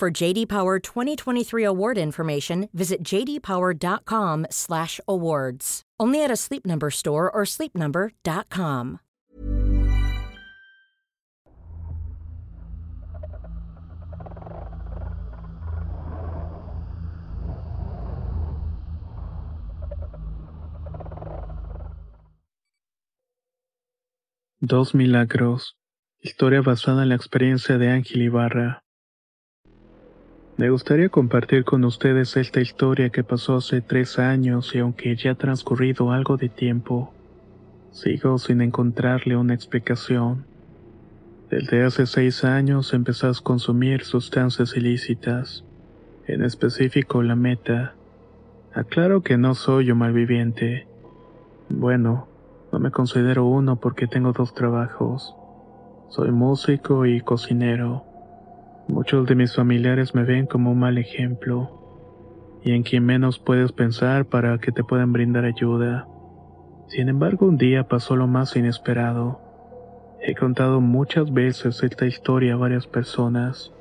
For JD Power 2023 award information, visit jdpower.com/awards. Only at a Sleep Number store or sleepnumber.com. Dos milagros. Historia basada en la experiencia de Ángel Ibarra. Me gustaría compartir con ustedes esta historia que pasó hace tres años y aunque ya ha transcurrido algo de tiempo, sigo sin encontrarle una explicación. Desde hace seis años empecé a consumir sustancias ilícitas, en específico la meta. Aclaro que no soy un malviviente. Bueno, no me considero uno porque tengo dos trabajos. Soy músico y cocinero. Muchos de mis familiares me ven como un mal ejemplo y en quien menos puedes pensar para que te puedan brindar ayuda. Sin embargo, un día pasó lo más inesperado. He contado muchas veces esta historia a varias personas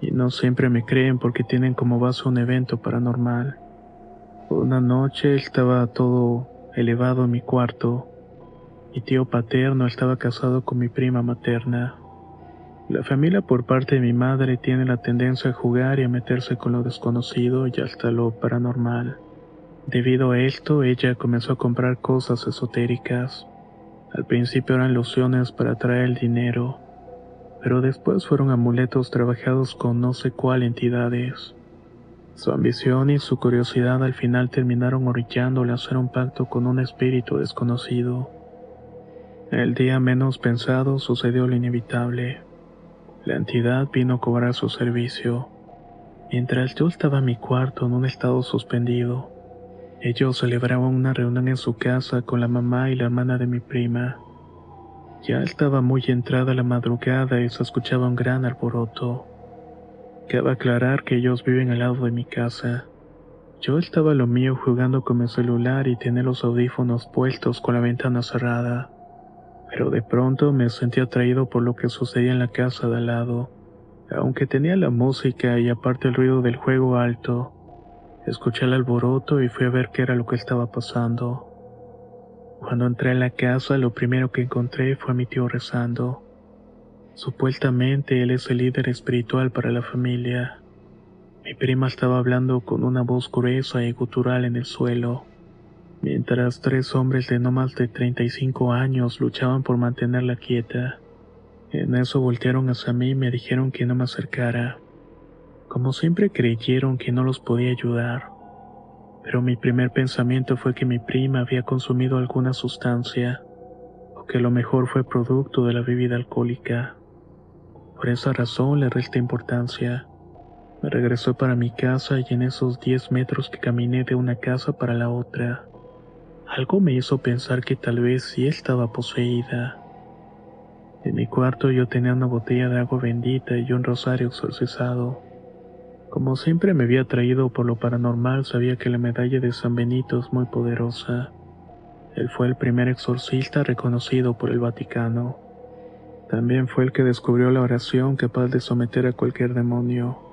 y no siempre me creen porque tienen como base un evento paranormal. Una noche estaba todo elevado en mi cuarto. Mi tío paterno estaba casado con mi prima materna. La familia por parte de mi madre tiene la tendencia a jugar y a meterse con lo desconocido y hasta lo paranormal. Debido a esto, ella comenzó a comprar cosas esotéricas. Al principio eran lociones para atraer el dinero, pero después fueron amuletos trabajados con no sé cuál entidades. Su ambición y su curiosidad al final terminaron orillándole a hacer un pacto con un espíritu desconocido. El día menos pensado sucedió lo inevitable. La entidad vino a cobrar su servicio. Mientras yo estaba en mi cuarto en un estado suspendido, ellos celebraban una reunión en su casa con la mamá y la hermana de mi prima. Ya estaba muy entrada la madrugada y se escuchaba un gran alboroto. Cabe aclarar que ellos viven al lado de mi casa. Yo estaba a lo mío jugando con mi celular y tenía los audífonos puestos con la ventana cerrada. Pero de pronto me sentí atraído por lo que sucedía en la casa de al lado. Aunque tenía la música y aparte el ruido del juego alto, escuché el alboroto y fui a ver qué era lo que estaba pasando. Cuando entré en la casa, lo primero que encontré fue a mi tío rezando. Supuestamente él es el líder espiritual para la familia. Mi prima estaba hablando con una voz gruesa y gutural en el suelo, mientras tres hombres de no más de 35 años luchaban por mantenerla quieta. En eso voltearon hacia mí y me dijeron que no me acercara. Como siempre creyeron que no los podía ayudar. Pero mi primer pensamiento fue que mi prima había consumido alguna sustancia, o que lo mejor fue producto de la bebida alcohólica. Por esa razón le resté importancia. Me regresó para mi casa y en esos 10 metros que caminé de una casa para la otra, algo me hizo pensar que tal vez sí estaba poseída. En mi cuarto yo tenía una botella de agua bendita y un rosario exorcizado. Como siempre me había atraído por lo paranormal, sabía que la medalla de San Benito es muy poderosa. Él fue el primer exorcista reconocido por el Vaticano. También fue el que descubrió la oración capaz de someter a cualquier demonio.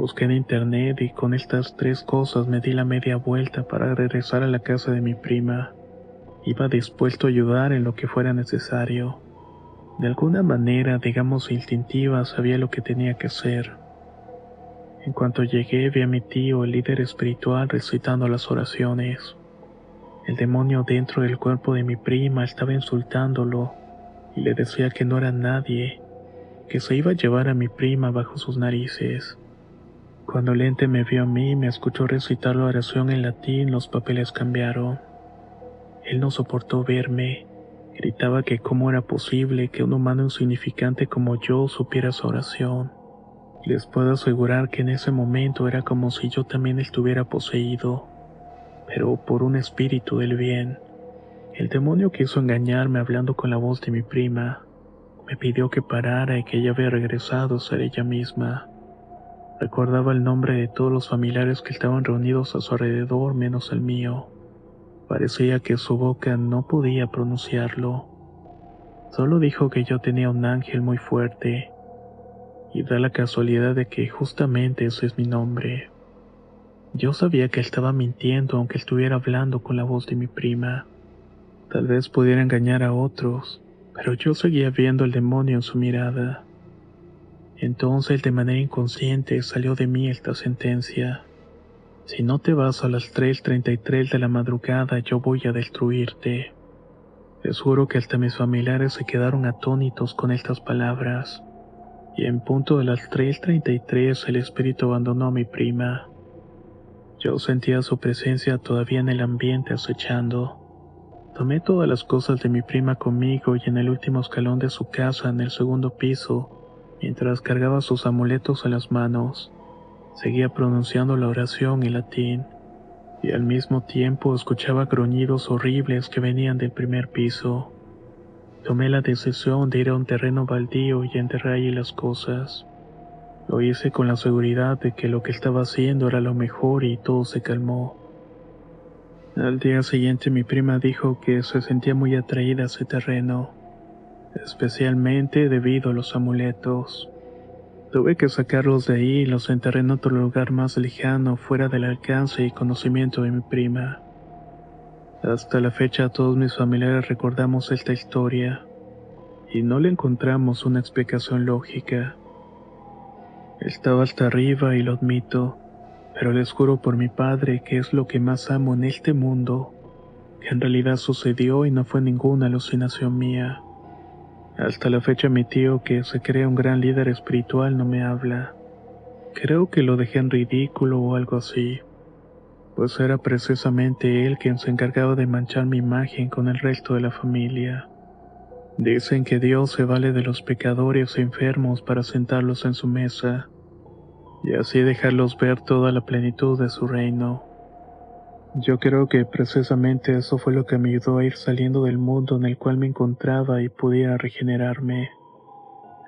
Busqué en internet y con estas tres cosas me di la media vuelta para regresar a la casa de mi prima. Iba dispuesto a ayudar en lo que fuera necesario. De alguna manera, digamos instintiva, sabía lo que tenía que hacer. En cuanto llegué, vi a mi tío, el líder espiritual, recitando las oraciones. El demonio dentro del cuerpo de mi prima estaba insultándolo y le decía que no era nadie, que se iba a llevar a mi prima bajo sus narices. Cuando el ente me vio a mí y me escuchó recitar la oración en latín, los papeles cambiaron. Él no soportó verme. Gritaba que cómo era posible que un humano insignificante como yo supiera esa oración. Les puedo asegurar que en ese momento era como si yo también estuviera poseído, pero por un espíritu del bien. El demonio quiso engañarme hablando con la voz de mi prima. Me pidió que parara y que ella había regresado a ser ella misma. Recordaba el nombre de todos los familiares que estaban reunidos a su alrededor menos el mío. Parecía que su boca no podía pronunciarlo. Solo dijo que yo tenía un ángel muy fuerte y da la casualidad de que justamente ese es mi nombre. Yo sabía que estaba mintiendo aunque estuviera hablando con la voz de mi prima. Tal vez pudiera engañar a otros, pero yo seguía viendo el demonio en su mirada. Entonces de manera inconsciente salió de mí esta sentencia. Si no te vas a las 3.33 de la madrugada yo voy a destruirte. Les juro que hasta mis familiares se quedaron atónitos con estas palabras y en punto de las 3.33 el espíritu abandonó a mi prima. Yo sentía su presencia todavía en el ambiente acechando. Tomé todas las cosas de mi prima conmigo y en el último escalón de su casa, en el segundo piso, mientras cargaba sus amuletos a las manos, seguía pronunciando la oración en latín, y al mismo tiempo escuchaba gruñidos horribles que venían del primer piso. Tomé la decisión de ir a un terreno baldío y enterrar allí las cosas. Lo hice con la seguridad de que lo que estaba haciendo era lo mejor y todo se calmó. Al día siguiente mi prima dijo que se sentía muy atraída a ese terreno, especialmente debido a los amuletos. Tuve que sacarlos de ahí y los enterré en otro lugar más lejano, fuera del alcance y conocimiento de mi prima. Hasta la fecha todos mis familiares recordamos esta historia y no le encontramos una explicación lógica. Estaba hasta arriba y lo admito, pero les juro por mi padre que es lo que más amo en este mundo, que en realidad sucedió y no fue ninguna alucinación mía. Hasta la fecha mi tío, que se cree un gran líder espiritual, no me habla. Creo que lo dejé en ridículo o algo así pues era precisamente él quien se encargaba de manchar mi imagen con el resto de la familia. Dicen que Dios se vale de los pecadores e enfermos para sentarlos en su mesa y así dejarlos ver toda la plenitud de su reino. Yo creo que precisamente eso fue lo que me ayudó a ir saliendo del mundo en el cual me encontraba y pudiera regenerarme.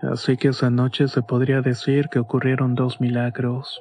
Así que esa noche se podría decir que ocurrieron dos milagros.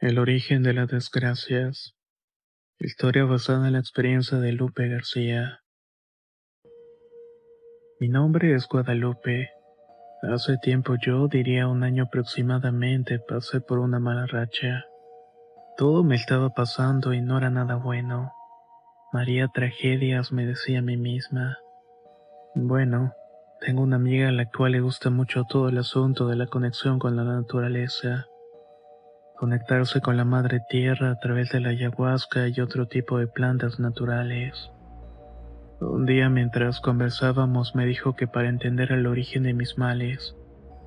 El origen de las desgracias. Historia basada en la experiencia de Lupe García. Mi nombre es Guadalupe. Hace tiempo yo, diría un año aproximadamente, pasé por una mala racha. Todo me estaba pasando y no era nada bueno. María tragedias, me decía a mí misma. Bueno, tengo una amiga a la cual le gusta mucho todo el asunto de la conexión con la naturaleza. Conectarse con la madre tierra a través de la ayahuasca y otro tipo de plantas naturales. Un día mientras conversábamos me dijo que para entender el origen de mis males,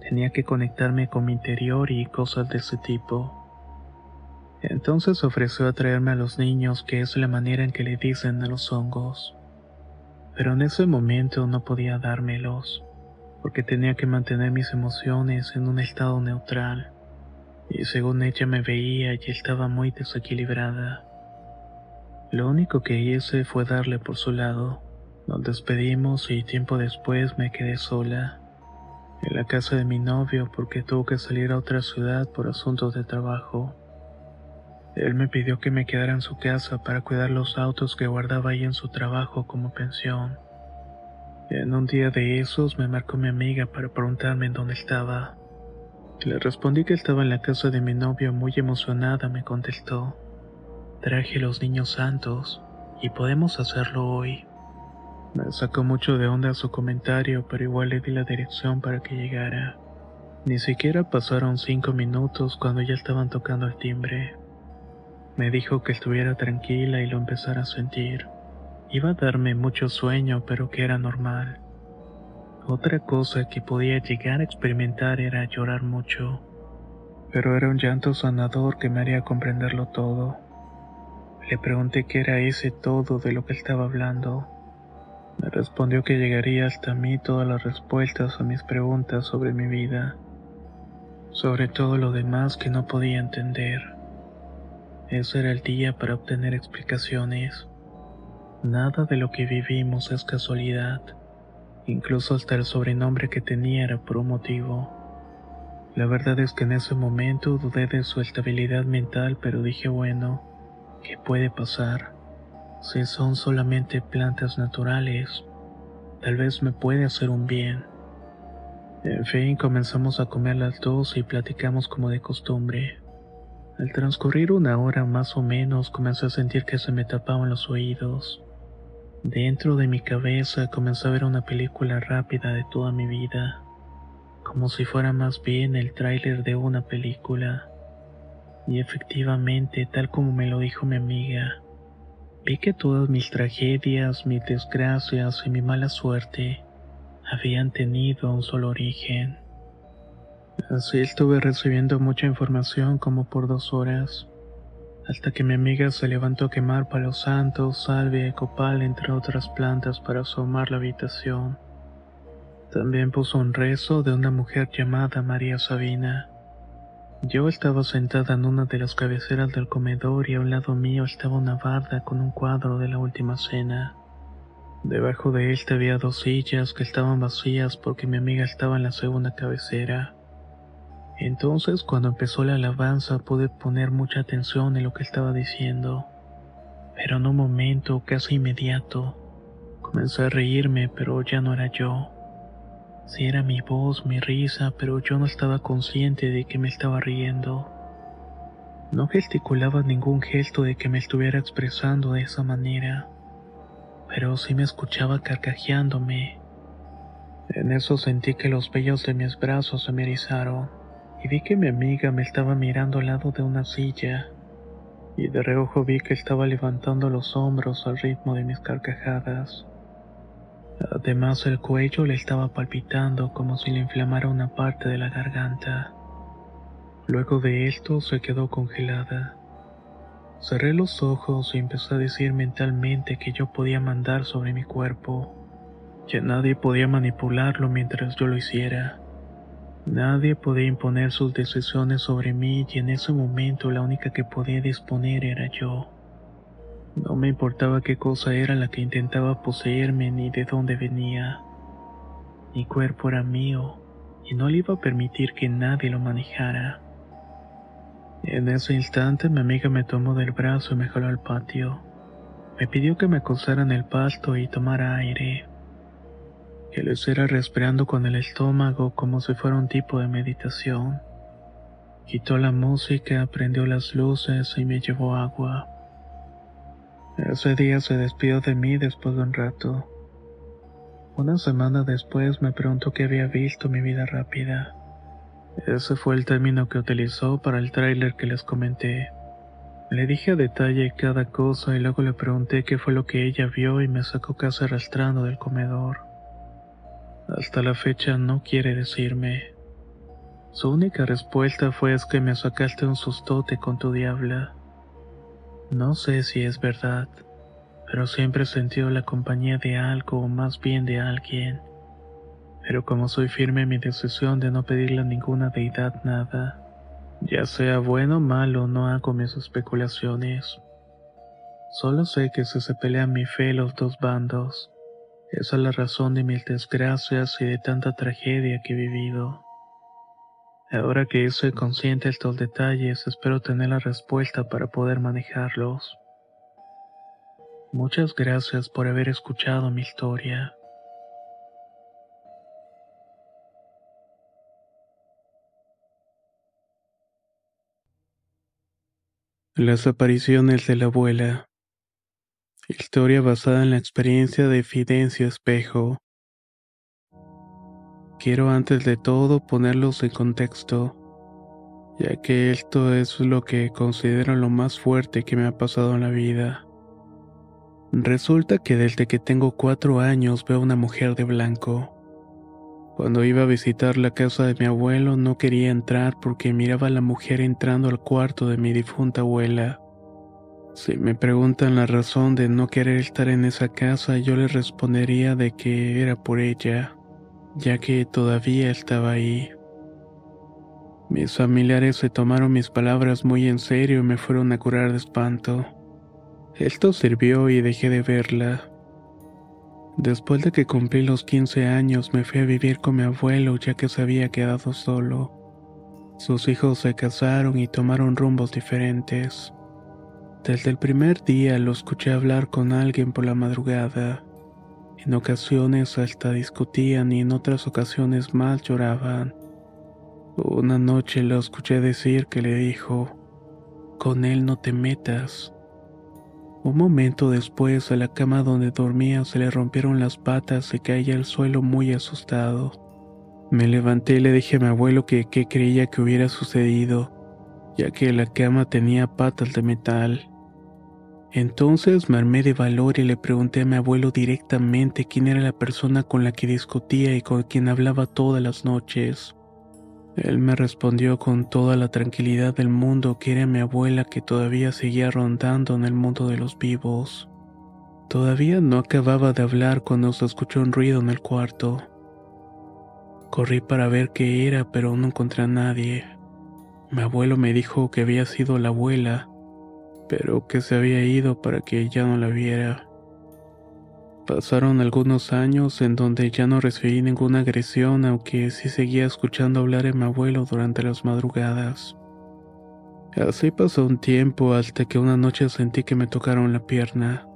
tenía que conectarme con mi interior y cosas de ese tipo. Entonces ofreció a traerme a los niños, que es la manera en que le dicen a los hongos. Pero en ese momento no podía dármelos, porque tenía que mantener mis emociones en un estado neutral y según ella me veía y estaba muy desequilibrada. Lo único que hice fue darle por su lado. Nos despedimos y tiempo después me quedé sola, en la casa de mi novio porque tuvo que salir a otra ciudad por asuntos de trabajo. Él me pidió que me quedara en su casa para cuidar los autos que guardaba ahí en su trabajo como pensión. En un día de esos me marcó mi amiga para preguntarme en dónde estaba. Le respondí que estaba en la casa de mi novio muy emocionada, me contestó. Traje los niños santos y podemos hacerlo hoy. Me sacó mucho de onda su comentario, pero igual le di la dirección para que llegara. Ni siquiera pasaron cinco minutos cuando ya estaban tocando el timbre. Me dijo que estuviera tranquila y lo empezara a sentir. Iba a darme mucho sueño, pero que era normal. Otra cosa que podía llegar a experimentar era llorar mucho, pero era un llanto sanador que me haría comprenderlo todo. Le pregunté qué era ese todo de lo que estaba hablando. Me respondió que llegaría hasta mí todas las respuestas a mis preguntas sobre mi vida, sobre todo lo demás que no podía entender. Ese era el día para obtener explicaciones. Nada de lo que vivimos es casualidad. Incluso hasta el sobrenombre que tenía era por un motivo. La verdad es que en ese momento dudé de su estabilidad mental, pero dije, bueno, ¿qué puede pasar? Si son solamente plantas naturales, tal vez me puede hacer un bien. En fin, comenzamos a comer las dos y platicamos como de costumbre. Al transcurrir una hora más o menos comencé a sentir que se me tapaban los oídos. Dentro de mi cabeza comencé a ver una película rápida de toda mi vida, como si fuera más bien el tráiler de una película. Y efectivamente, tal como me lo dijo mi amiga, vi que todas mis tragedias, mis desgracias y mi mala suerte habían tenido un solo origen. Así estuve recibiendo mucha información como por dos horas hasta que mi amiga se levantó a quemar palo santo, salvia y copal, entre otras plantas, para asomar la habitación. También puso un rezo de una mujer llamada María Sabina. Yo estaba sentada en una de las cabeceras del comedor y a un lado mío estaba una barda con un cuadro de la última cena. Debajo de él había dos sillas que estaban vacías porque mi amiga estaba en la segunda cabecera. Entonces, cuando empezó la alabanza, pude poner mucha atención en lo que estaba diciendo. Pero en un momento casi inmediato, comencé a reírme, pero ya no era yo. Sí era mi voz, mi risa, pero yo no estaba consciente de que me estaba riendo. No gesticulaba ningún gesto de que me estuviera expresando de esa manera, pero sí me escuchaba carcajeándome. En eso sentí que los vellos de mis brazos se me erizaron y vi que mi amiga me estaba mirando al lado de una silla, y de reojo vi que estaba levantando los hombros al ritmo de mis carcajadas. Además el cuello le estaba palpitando como si le inflamara una parte de la garganta. Luego de esto se quedó congelada. Cerré los ojos y empecé a decir mentalmente que yo podía mandar sobre mi cuerpo, que nadie podía manipularlo mientras yo lo hiciera. Nadie podía imponer sus decisiones sobre mí y en ese momento la única que podía disponer era yo. No me importaba qué cosa era la que intentaba poseerme ni de dónde venía. Mi cuerpo era mío y no le iba a permitir que nadie lo manejara. En ese instante mi amiga me tomó del brazo y me jaló al patio. Me pidió que me acostara en el pasto y tomara aire que lo hiciera respirando con el estómago como si fuera un tipo de meditación. Quitó la música, prendió las luces y me llevó agua. Ese día se despidió de mí después de un rato. Una semana después me preguntó qué había visto mi vida rápida. Ese fue el término que utilizó para el tráiler que les comenté. Le dije a detalle cada cosa y luego le pregunté qué fue lo que ella vio y me sacó casi arrastrando del comedor. Hasta la fecha no quiere decirme. Su única respuesta fue es que me sacaste un sustote con tu diabla. No sé si es verdad, pero siempre he sentido la compañía de algo o más bien de alguien. Pero como soy firme en mi decisión de no pedirle a ninguna deidad nada, ya sea bueno o malo, no hago mis especulaciones. Solo sé que si se pelean mi fe los dos bandos, esa es la razón de mis desgracias y de tanta tragedia que he vivido. Ahora que soy consciente de estos detalles, espero tener la respuesta para poder manejarlos. Muchas gracias por haber escuchado mi historia. Las apariciones de la abuela. Historia basada en la experiencia de Fidencio Espejo. Quiero antes de todo ponerlos en contexto, ya que esto es lo que considero lo más fuerte que me ha pasado en la vida. Resulta que desde que tengo cuatro años veo una mujer de blanco. Cuando iba a visitar la casa de mi abuelo no quería entrar porque miraba a la mujer entrando al cuarto de mi difunta abuela. Si me preguntan la razón de no querer estar en esa casa, yo les respondería de que era por ella, ya que todavía estaba ahí. Mis familiares se tomaron mis palabras muy en serio y me fueron a curar de espanto. Esto sirvió y dejé de verla. Después de que cumplí los 15 años me fui a vivir con mi abuelo ya que se había quedado solo. Sus hijos se casaron y tomaron rumbos diferentes. Desde el primer día lo escuché hablar con alguien por la madrugada. En ocasiones hasta discutían y en otras ocasiones más lloraban. Una noche lo escuché decir que le dijo, con él no te metas. Un momento después, a la cama donde dormía se le rompieron las patas y caía al suelo muy asustado. Me levanté y le dije a mi abuelo que qué creía que hubiera sucedido, ya que la cama tenía patas de metal. Entonces me armé de valor y le pregunté a mi abuelo directamente quién era la persona con la que discutía y con quien hablaba todas las noches. Él me respondió con toda la tranquilidad del mundo que era mi abuela que todavía seguía rondando en el mundo de los vivos. Todavía no acababa de hablar cuando se escuchó un ruido en el cuarto. Corrí para ver qué era, pero no encontré a nadie. Mi abuelo me dijo que había sido la abuela, pero que se había ido para que ya no la viera. Pasaron algunos años en donde ya no recibí ninguna agresión, aunque sí seguía escuchando hablar a mi abuelo durante las madrugadas. Así pasó un tiempo hasta que una noche sentí que me tocaron la pierna.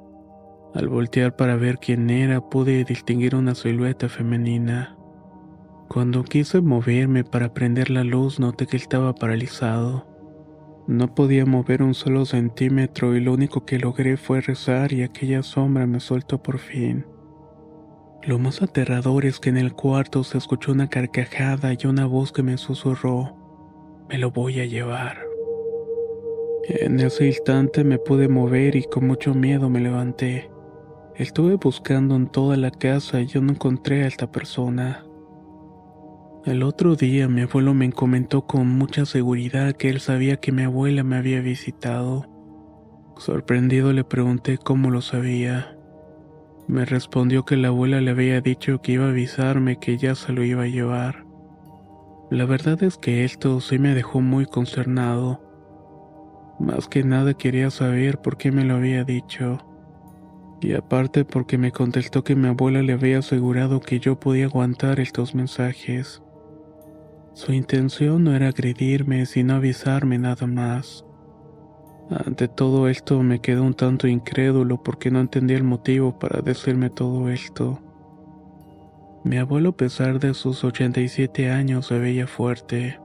Al voltear para ver quién era pude distinguir una silueta femenina. Cuando quise moverme para prender la luz noté que estaba paralizado. No podía mover un solo centímetro y lo único que logré fue rezar y aquella sombra me soltó por fin. Lo más aterrador es que en el cuarto se escuchó una carcajada y una voz que me susurró, me lo voy a llevar. En ese instante me pude mover y con mucho miedo me levanté. Estuve buscando en toda la casa y yo no encontré a esta persona. El otro día mi abuelo me comentó con mucha seguridad que él sabía que mi abuela me había visitado. Sorprendido le pregunté cómo lo sabía. Me respondió que la abuela le había dicho que iba a avisarme que ya se lo iba a llevar. La verdad es que esto sí me dejó muy concernado. Más que nada quería saber por qué me lo había dicho. Y aparte porque me contestó que mi abuela le había asegurado que yo podía aguantar estos mensajes. Su intención no era agredirme, sino avisarme nada más. Ante todo esto me quedé un tanto incrédulo porque no entendía el motivo para decirme todo esto. Mi abuelo, a pesar de sus 87 años, se veía fuerte.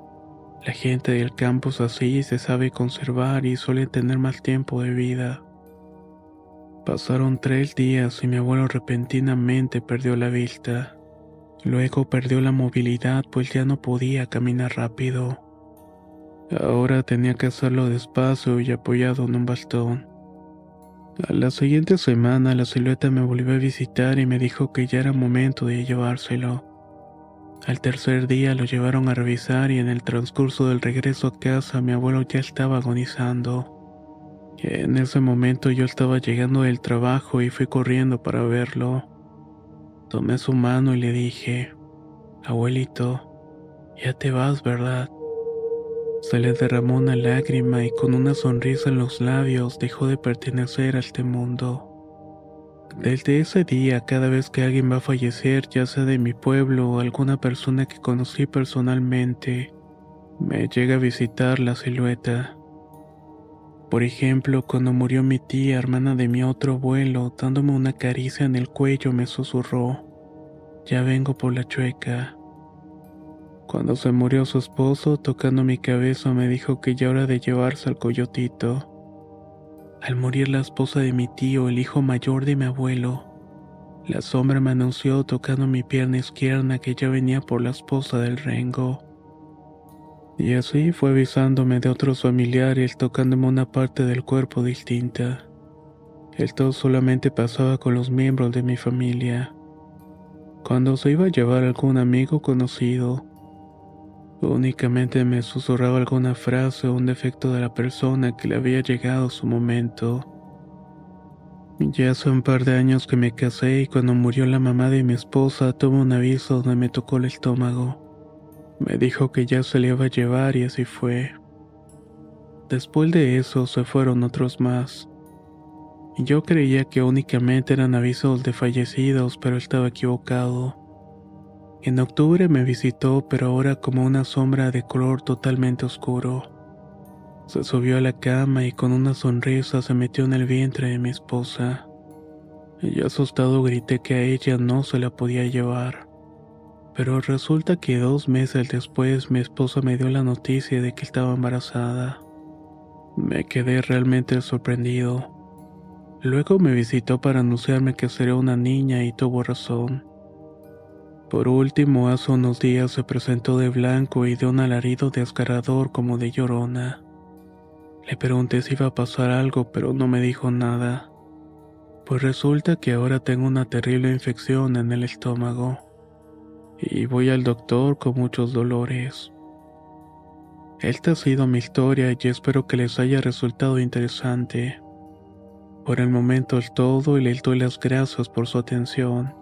La gente del campus así se sabe conservar y suele tener más tiempo de vida. Pasaron tres días y mi abuelo repentinamente perdió la vista. Luego perdió la movilidad pues ya no podía caminar rápido. Ahora tenía que hacerlo despacio y apoyado en un bastón. A la siguiente semana la silueta me volvió a visitar y me dijo que ya era momento de llevárselo. Al tercer día lo llevaron a revisar y en el transcurso del regreso a casa mi abuelo ya estaba agonizando. En ese momento yo estaba llegando del trabajo y fui corriendo para verlo. Tomé su mano y le dije, Abuelito, ya te vas, ¿verdad? Se le derramó una lágrima y con una sonrisa en los labios dejó de pertenecer a este mundo. Desde ese día, cada vez que alguien va a fallecer, ya sea de mi pueblo o alguna persona que conocí personalmente, me llega a visitar la silueta. Por ejemplo, cuando murió mi tía, hermana de mi otro abuelo, dándome una caricia en el cuello, me susurró, ya vengo por la chueca. Cuando se murió su esposo, tocando mi cabeza, me dijo que ya era de llevarse al coyotito. Al morir la esposa de mi tío, el hijo mayor de mi abuelo, la sombra me anunció tocando mi pierna izquierda que ya venía por la esposa del rengo. Y así fue avisándome de otros familiares tocándome una parte del cuerpo distinta. Esto solamente pasaba con los miembros de mi familia. Cuando se iba a llevar algún amigo conocido, Únicamente me susurraba alguna frase o un defecto de la persona que le había llegado su momento. Ya hace un par de años que me casé y cuando murió la mamá de mi esposa tuve un aviso donde me tocó el estómago. Me dijo que ya se le iba a llevar y así fue. Después de eso se fueron otros más. Yo creía que únicamente eran avisos de fallecidos, pero estaba equivocado. En octubre me visitó, pero ahora como una sombra de color totalmente oscuro. Se subió a la cama y con una sonrisa se metió en el vientre de mi esposa. Y asustado grité que a ella no se la podía llevar. Pero resulta que dos meses después mi esposa me dio la noticia de que estaba embarazada. Me quedé realmente sorprendido. Luego me visitó para anunciarme que sería una niña y tuvo razón. Por último, hace unos días se presentó de blanco y de un alarido desgarrador como de llorona. Le pregunté si iba a pasar algo, pero no me dijo nada. Pues resulta que ahora tengo una terrible infección en el estómago. Y voy al doctor con muchos dolores. Esta ha sido mi historia y espero que les haya resultado interesante. Por el momento es todo y les doy las gracias por su atención.